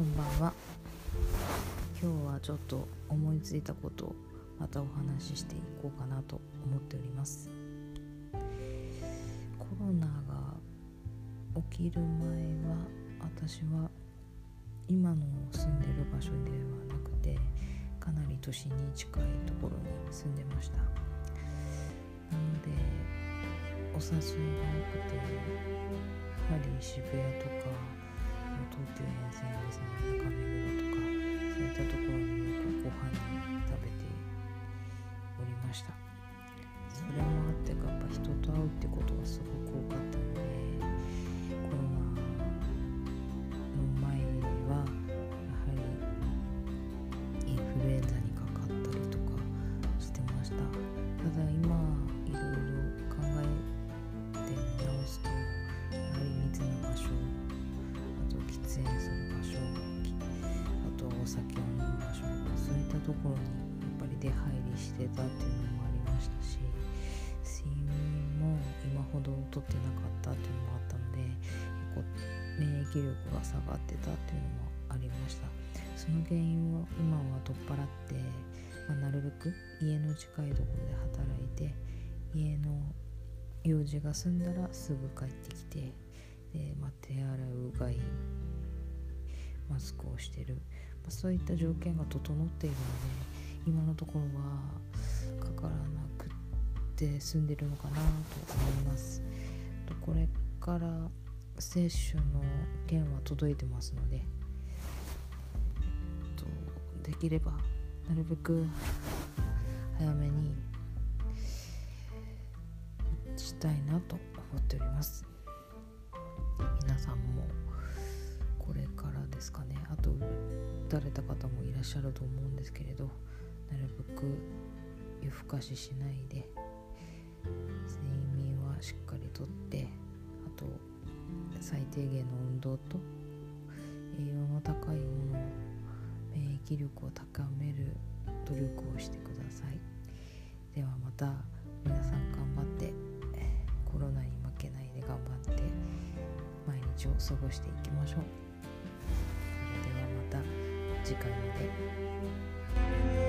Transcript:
こんばんは。今日はちょっと思いついたことをまたお話ししていこうかなと思っております。コロナが起きる前は私は今の住んでる場所ではなくてかなり都心に近いところに住んでました。なのでお誘いが多くてやはり渋谷とか東京沿線ました。それもあってかやっぱ人と会うってことがすごく多かったのでコロナの前はやはりインフルエンザにかかったりとかしてました。ただ今いろいろ考えてみ直すとやはり密な場所あと喫煙する場所あとお酒を飲む場所そういったところに出入りしてたっていうのもありましたし睡眠も今ほどとってなかったっていうのもあったので結構免疫力が下がってたっていうのもありました。その原因を今は取っ払って、まあ、なるべく家の近いところで働いて家の用事が済んだらすぐ帰ってきてで、まあ、手洗いうがいマスクをしてる、まあ、そういった条件が整っているので今のところはかからなくって済んでるのかなと思います。とこれから接種の件は届いてますのでとできればなるべく早めにしたいなと思っております。皆さんもこれからですかね。あと打たれた方もいらっしゃると思うんですけれどなるべく夜更かししないで睡眠はしっかりとってあと最低限の運動と栄養の高いもの免疫力を高める努力をしてくださいではまた皆さん頑張ってコロナに負けないで頑張って毎日を過ごしていきましょうではまた次回まで。